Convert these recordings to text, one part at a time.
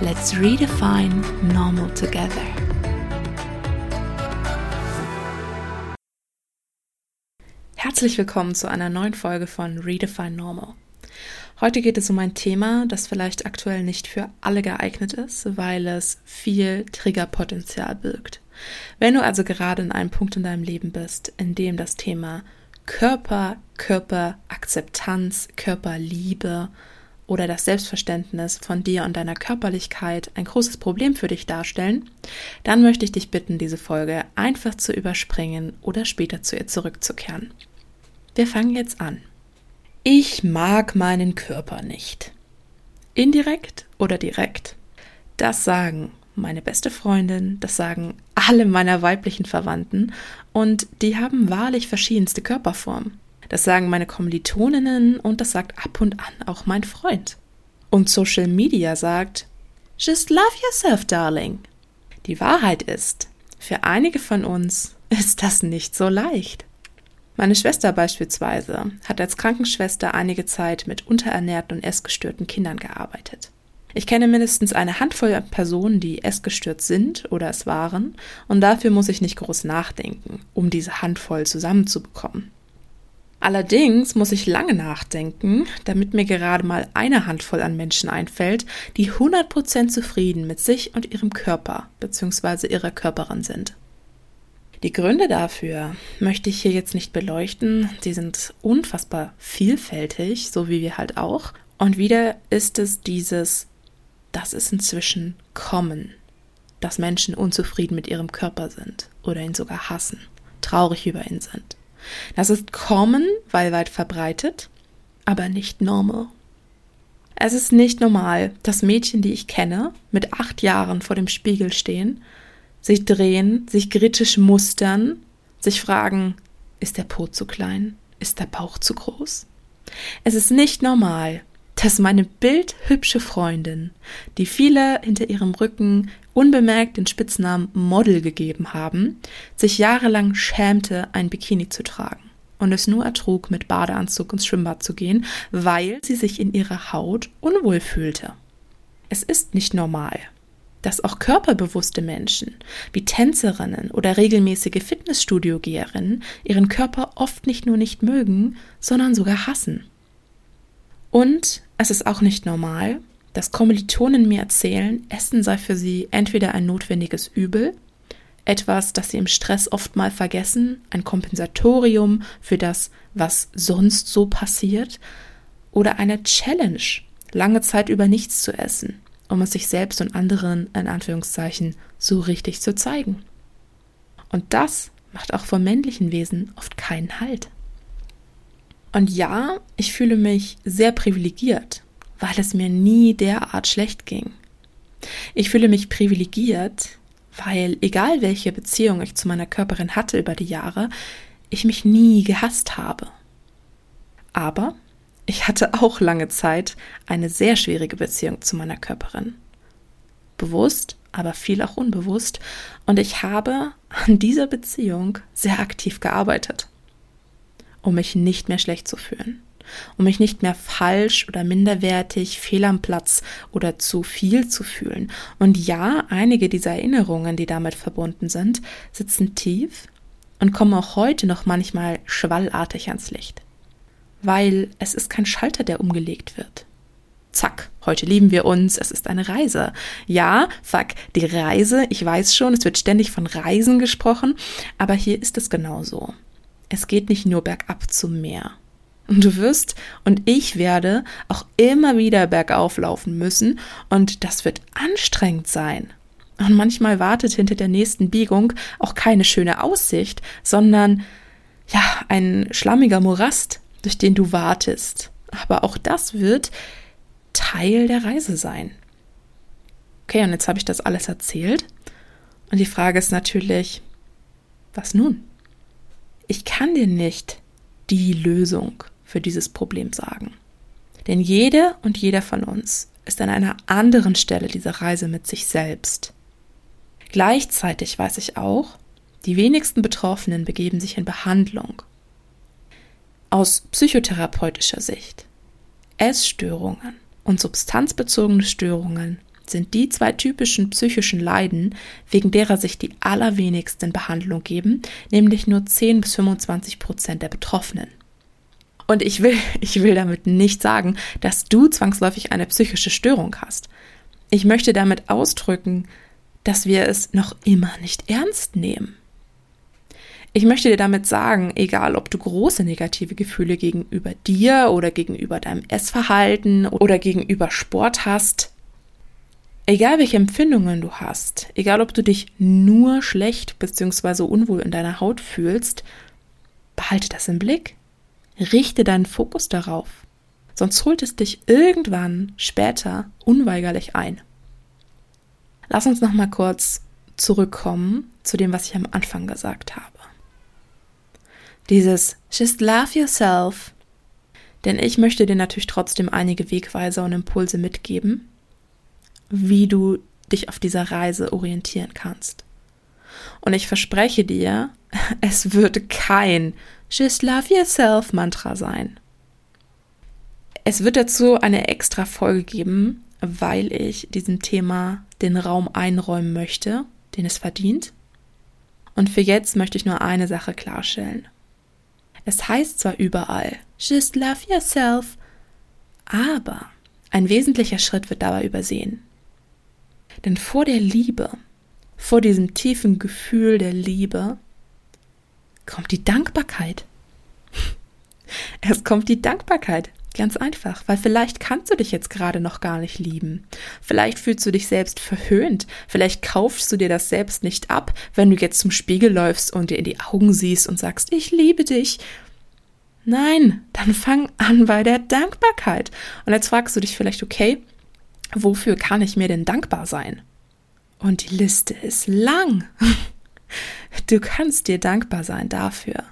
Let's redefine normal together. Herzlich willkommen zu einer neuen Folge von Redefine Normal. Heute geht es um ein Thema, das vielleicht aktuell nicht für alle geeignet ist, weil es viel Triggerpotenzial birgt. Wenn du also gerade in einem Punkt in deinem Leben bist, in dem das Thema Körper, Körperakzeptanz, Körperliebe, oder das Selbstverständnis von dir und deiner Körperlichkeit ein großes Problem für dich darstellen, dann möchte ich dich bitten, diese Folge einfach zu überspringen oder später zu ihr zurückzukehren. Wir fangen jetzt an. Ich mag meinen Körper nicht. Indirekt oder direkt? Das sagen meine beste Freundin, das sagen alle meiner weiblichen Verwandten und die haben wahrlich verschiedenste Körperformen. Das sagen meine Kommilitoninnen und das sagt ab und an auch mein Freund. Und Social Media sagt, Just love yourself, darling. Die Wahrheit ist, für einige von uns ist das nicht so leicht. Meine Schwester beispielsweise hat als Krankenschwester einige Zeit mit unterernährten und essgestörten Kindern gearbeitet. Ich kenne mindestens eine Handvoll Personen, die essgestört sind oder es waren, und dafür muss ich nicht groß nachdenken, um diese Handvoll zusammenzubekommen. Allerdings muss ich lange nachdenken, damit mir gerade mal eine Handvoll an Menschen einfällt, die 100% zufrieden mit sich und ihrem Körper bzw. ihrer Körperin sind. Die Gründe dafür möchte ich hier jetzt nicht beleuchten, die sind unfassbar vielfältig, so wie wir halt auch. Und wieder ist es dieses, das ist inzwischen kommen, dass Menschen unzufrieden mit ihrem Körper sind oder ihn sogar hassen, traurig über ihn sind. Das ist common, weil weit verbreitet, aber nicht normal. Es ist nicht normal, dass Mädchen, die ich kenne, mit acht Jahren vor dem Spiegel stehen, sich drehen, sich kritisch mustern, sich fragen, ist der Po zu klein? Ist der Bauch zu groß? Es ist nicht normal, dass meine bildhübsche Freundin, die viele hinter ihrem Rücken unbemerkt den Spitznamen Model gegeben haben, sich jahrelang schämte, ein Bikini zu tragen und es nur ertrug, mit Badeanzug ins Schwimmbad zu gehen, weil sie sich in ihrer Haut unwohl fühlte. Es ist nicht normal, dass auch körperbewusste Menschen wie Tänzerinnen oder regelmäßige Fitnessstudio-Geherinnen ihren Körper oft nicht nur nicht mögen, sondern sogar hassen. Und es ist auch nicht normal, dass Kommilitonen mir erzählen, Essen sei für sie entweder ein notwendiges Übel, etwas, das sie im Stress oft mal vergessen, ein Kompensatorium für das, was sonst so passiert, oder eine Challenge, lange Zeit über nichts zu essen, um es sich selbst und anderen in Anführungszeichen so richtig zu zeigen. Und das macht auch vor männlichen Wesen oft keinen Halt. Und ja, ich fühle mich sehr privilegiert, weil es mir nie derart schlecht ging. Ich fühle mich privilegiert, weil egal welche Beziehung ich zu meiner Körperin hatte über die Jahre, ich mich nie gehasst habe. Aber ich hatte auch lange Zeit eine sehr schwierige Beziehung zu meiner Körperin. Bewusst, aber viel auch unbewusst, und ich habe an dieser Beziehung sehr aktiv gearbeitet, um mich nicht mehr schlecht zu fühlen um mich nicht mehr falsch oder minderwertig, fehl am Platz oder zu viel zu fühlen. Und ja, einige dieser Erinnerungen, die damit verbunden sind, sitzen tief und kommen auch heute noch manchmal schwallartig ans Licht. Weil es ist kein Schalter, der umgelegt wird. Zack, heute lieben wir uns, es ist eine Reise. Ja, fuck, die Reise, ich weiß schon, es wird ständig von Reisen gesprochen, aber hier ist es genauso. Es geht nicht nur bergab zum Meer. Und du wirst und ich werde auch immer wieder bergauf laufen müssen und das wird anstrengend sein. Und manchmal wartet hinter der nächsten Biegung auch keine schöne Aussicht, sondern ja, ein schlammiger Morast, durch den du wartest. Aber auch das wird Teil der Reise sein. Okay, und jetzt habe ich das alles erzählt. Und die Frage ist natürlich, was nun? Ich kann dir nicht die Lösung für dieses Problem sagen. Denn jede und jeder von uns ist an einer anderen Stelle dieser Reise mit sich selbst. Gleichzeitig weiß ich auch, die wenigsten Betroffenen begeben sich in Behandlung. Aus psychotherapeutischer Sicht. Essstörungen und substanzbezogene Störungen sind die zwei typischen psychischen Leiden, wegen derer sich die allerwenigsten Behandlung geben, nämlich nur 10 bis 25 Prozent der Betroffenen. Und ich will, ich will damit nicht sagen, dass du zwangsläufig eine psychische Störung hast. Ich möchte damit ausdrücken, dass wir es noch immer nicht ernst nehmen. Ich möchte dir damit sagen, egal ob du große negative Gefühle gegenüber dir oder gegenüber deinem Essverhalten oder gegenüber Sport hast, egal welche Empfindungen du hast, egal ob du dich nur schlecht bzw. unwohl in deiner Haut fühlst, behalte das im Blick. Richte deinen Fokus darauf. Sonst holt es dich irgendwann später unweigerlich ein. Lass uns noch mal kurz zurückkommen zu dem, was ich am Anfang gesagt habe. Dieses Just love yourself. Denn ich möchte dir natürlich trotzdem einige Wegweiser und Impulse mitgeben, wie du dich auf dieser Reise orientieren kannst. Und ich verspreche dir, es wird kein Just Love Yourself Mantra sein. Es wird dazu eine extra Folge geben, weil ich diesem Thema den Raum einräumen möchte, den es verdient. Und für jetzt möchte ich nur eine Sache klarstellen. Es heißt zwar überall, just love yourself, aber ein wesentlicher Schritt wird dabei übersehen. Denn vor der Liebe, vor diesem tiefen Gefühl der Liebe, kommt die Dankbarkeit. Es kommt die Dankbarkeit. Ganz einfach, weil vielleicht kannst du dich jetzt gerade noch gar nicht lieben. Vielleicht fühlst du dich selbst verhöhnt. Vielleicht kaufst du dir das selbst nicht ab, wenn du jetzt zum Spiegel läufst und dir in die Augen siehst und sagst, ich liebe dich. Nein, dann fang an bei der Dankbarkeit. Und jetzt fragst du dich vielleicht, okay, wofür kann ich mir denn dankbar sein? Und die Liste ist lang. Du kannst dir dankbar sein dafür,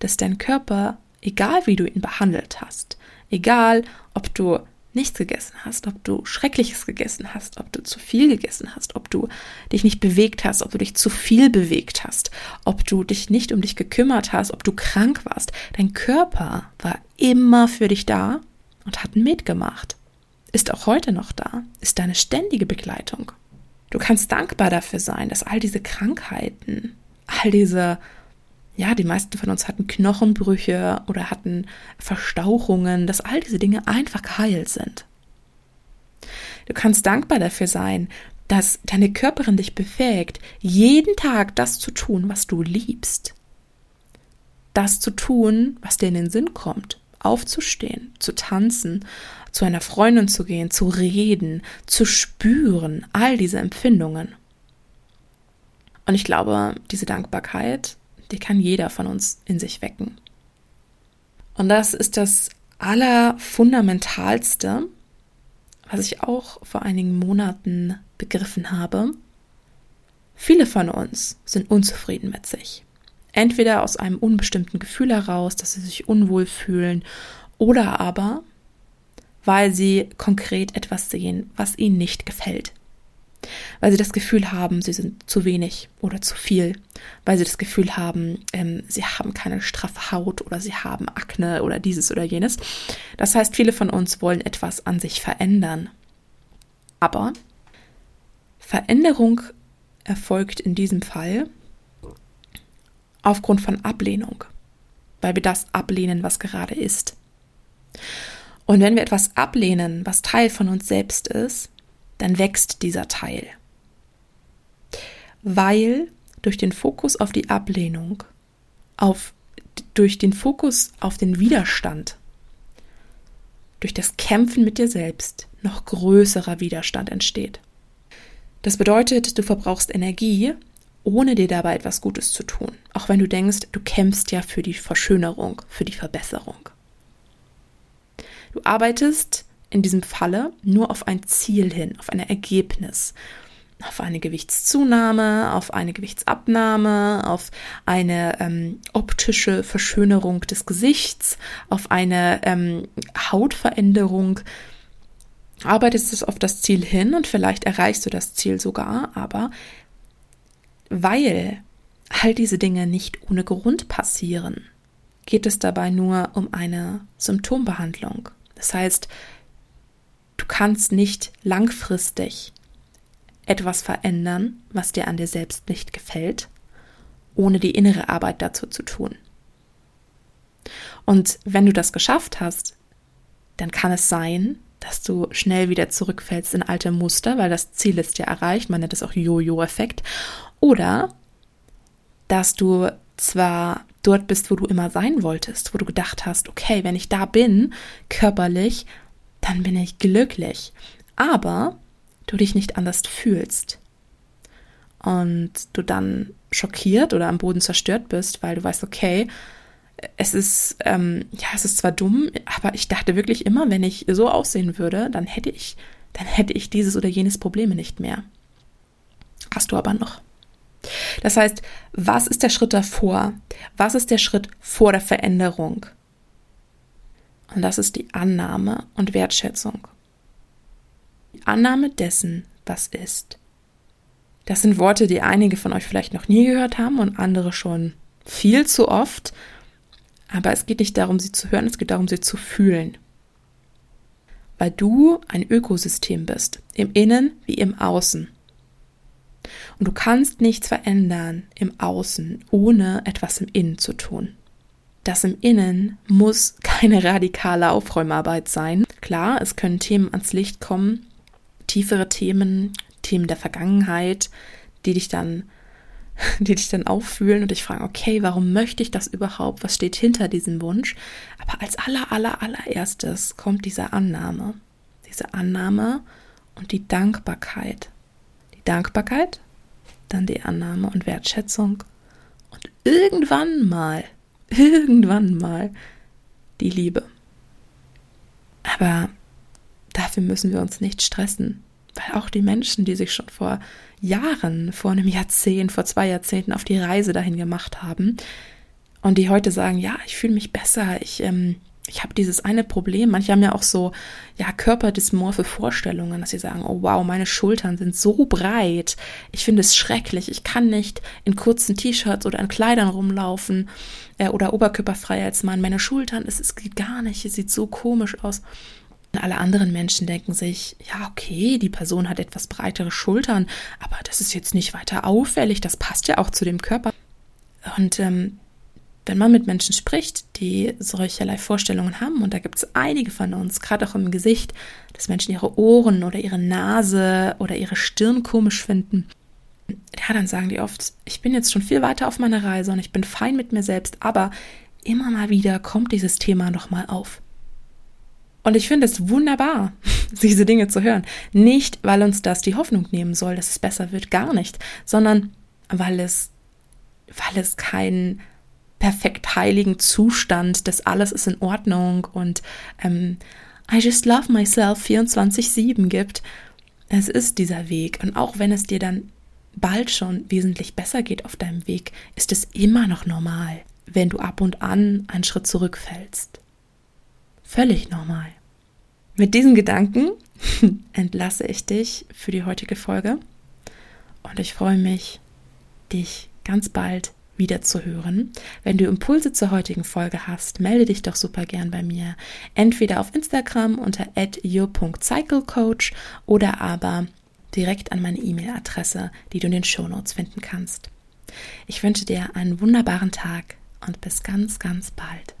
dass dein Körper, egal wie du ihn behandelt hast, Egal, ob du nichts gegessen hast, ob du Schreckliches gegessen hast, ob du zu viel gegessen hast, ob du dich nicht bewegt hast, ob du dich zu viel bewegt hast, ob du dich nicht um dich gekümmert hast, ob du krank warst. Dein Körper war immer für dich da und hat mitgemacht. Ist auch heute noch da, ist deine ständige Begleitung. Du kannst dankbar dafür sein, dass all diese Krankheiten, all diese ja, die meisten von uns hatten Knochenbrüche oder hatten Verstauchungen, dass all diese Dinge einfach geheilt sind. Du kannst dankbar dafür sein, dass deine Körperin dich befähigt, jeden Tag das zu tun, was du liebst. Das zu tun, was dir in den Sinn kommt. Aufzustehen, zu tanzen, zu einer Freundin zu gehen, zu reden, zu spüren, all diese Empfindungen. Und ich glaube, diese Dankbarkeit die kann jeder von uns in sich wecken. Und das ist das Allerfundamentalste, was ich auch vor einigen Monaten begriffen habe. Viele von uns sind unzufrieden mit sich. Entweder aus einem unbestimmten Gefühl heraus, dass sie sich unwohl fühlen, oder aber, weil sie konkret etwas sehen, was ihnen nicht gefällt weil sie das Gefühl haben, sie sind zu wenig oder zu viel, weil sie das Gefühl haben, ähm, sie haben keine straffe Haut oder sie haben Akne oder dieses oder jenes. Das heißt, viele von uns wollen etwas an sich verändern. Aber Veränderung erfolgt in diesem Fall aufgrund von Ablehnung, weil wir das ablehnen, was gerade ist. Und wenn wir etwas ablehnen, was Teil von uns selbst ist, dann wächst dieser Teil. Weil durch den Fokus auf die Ablehnung, auf, durch den Fokus auf den Widerstand, durch das Kämpfen mit dir selbst noch größerer Widerstand entsteht. Das bedeutet, du verbrauchst Energie, ohne dir dabei etwas Gutes zu tun, auch wenn du denkst, du kämpfst ja für die Verschönerung, für die Verbesserung. Du arbeitest in diesem Falle nur auf ein Ziel hin, auf ein Ergebnis, auf eine Gewichtszunahme, auf eine Gewichtsabnahme, auf eine ähm, optische Verschönerung des Gesichts, auf eine ähm, Hautveränderung. Arbeitest du auf das Ziel hin und vielleicht erreichst du das Ziel sogar, aber weil all diese Dinge nicht ohne Grund passieren, geht es dabei nur um eine Symptombehandlung. Das heißt, du kannst nicht langfristig etwas verändern, was dir an dir selbst nicht gefällt, ohne die innere Arbeit dazu zu tun. Und wenn du das geschafft hast, dann kann es sein, dass du schnell wieder zurückfällst in alte Muster, weil das Ziel ist ja erreicht, man nennt es auch Jojo-Effekt, oder dass du zwar dort bist, wo du immer sein wolltest, wo du gedacht hast, okay, wenn ich da bin, körperlich, dann bin ich glücklich. Aber du dich nicht anders fühlst und du dann schockiert oder am Boden zerstört bist, weil du weißt, okay, es ist, ähm, ja, es ist zwar dumm, aber ich dachte wirklich immer, wenn ich so aussehen würde, dann hätte ich, dann hätte ich dieses oder jenes Probleme nicht mehr. Hast du aber noch. Das heißt, was ist der Schritt davor? Was ist der Schritt vor der Veränderung? Und das ist die Annahme und Wertschätzung. Annahme dessen, was ist. Das sind Worte, die einige von euch vielleicht noch nie gehört haben und andere schon viel zu oft. Aber es geht nicht darum, sie zu hören, es geht darum, sie zu fühlen. Weil du ein Ökosystem bist, im Innen wie im Außen. Und du kannst nichts verändern im Außen, ohne etwas im Innen zu tun. Das im Innen muss keine radikale Aufräumarbeit sein. Klar, es können Themen ans Licht kommen, tiefere Themen, Themen der Vergangenheit, die dich dann, die dich dann auffühlen und dich fragen, okay, warum möchte ich das überhaupt? Was steht hinter diesem Wunsch? Aber als aller, aller, allererstes kommt diese Annahme. Diese Annahme und die Dankbarkeit. Dankbarkeit, dann die Annahme und Wertschätzung und irgendwann mal, irgendwann mal die Liebe. Aber dafür müssen wir uns nicht stressen. Weil auch die Menschen, die sich schon vor Jahren, vor einem Jahrzehnt, vor zwei Jahrzehnten auf die Reise dahin gemacht haben und die heute sagen, ja, ich fühle mich besser, ich, ähm, ich habe dieses eine Problem. Manche haben ja auch so, ja, körperdysmorphe Vorstellungen, dass sie sagen, oh wow, meine Schultern sind so breit. Ich finde es schrecklich. Ich kann nicht in kurzen T-Shirts oder in Kleidern rumlaufen äh, oder oberkörperfrei als Mann. Meine Schultern, es, es geht gar nicht. Es sieht so komisch aus. Alle anderen Menschen denken sich, ja, okay, die Person hat etwas breitere Schultern, aber das ist jetzt nicht weiter auffällig, das passt ja auch zu dem Körper. Und ähm, wenn man mit Menschen spricht, die solcherlei Vorstellungen haben, und da gibt es einige von uns, gerade auch im Gesicht, dass Menschen ihre Ohren oder ihre Nase oder ihre Stirn komisch finden, ja, dann sagen die oft, ich bin jetzt schon viel weiter auf meiner Reise und ich bin fein mit mir selbst, aber immer mal wieder kommt dieses Thema nochmal auf. Und ich finde es wunderbar, diese Dinge zu hören. Nicht, weil uns das die Hoffnung nehmen soll, dass es besser wird, gar nicht, sondern weil es, weil es keinen perfekt heiligen Zustand, dass alles ist in Ordnung und ähm, I just love myself 24-7 gibt. Es ist dieser Weg. Und auch wenn es dir dann bald schon wesentlich besser geht auf deinem Weg, ist es immer noch normal, wenn du ab und an einen Schritt zurückfällst. Völlig normal. Mit diesen Gedanken entlasse ich dich für die heutige Folge und ich freue mich, dich ganz bald wieder zu hören. Wenn du Impulse zur heutigen Folge hast, melde dich doch super gern bei mir. Entweder auf Instagram unter your.cyclecoach oder aber direkt an meine E-Mail-Adresse, die du in den Shownotes finden kannst. Ich wünsche dir einen wunderbaren Tag und bis ganz, ganz bald.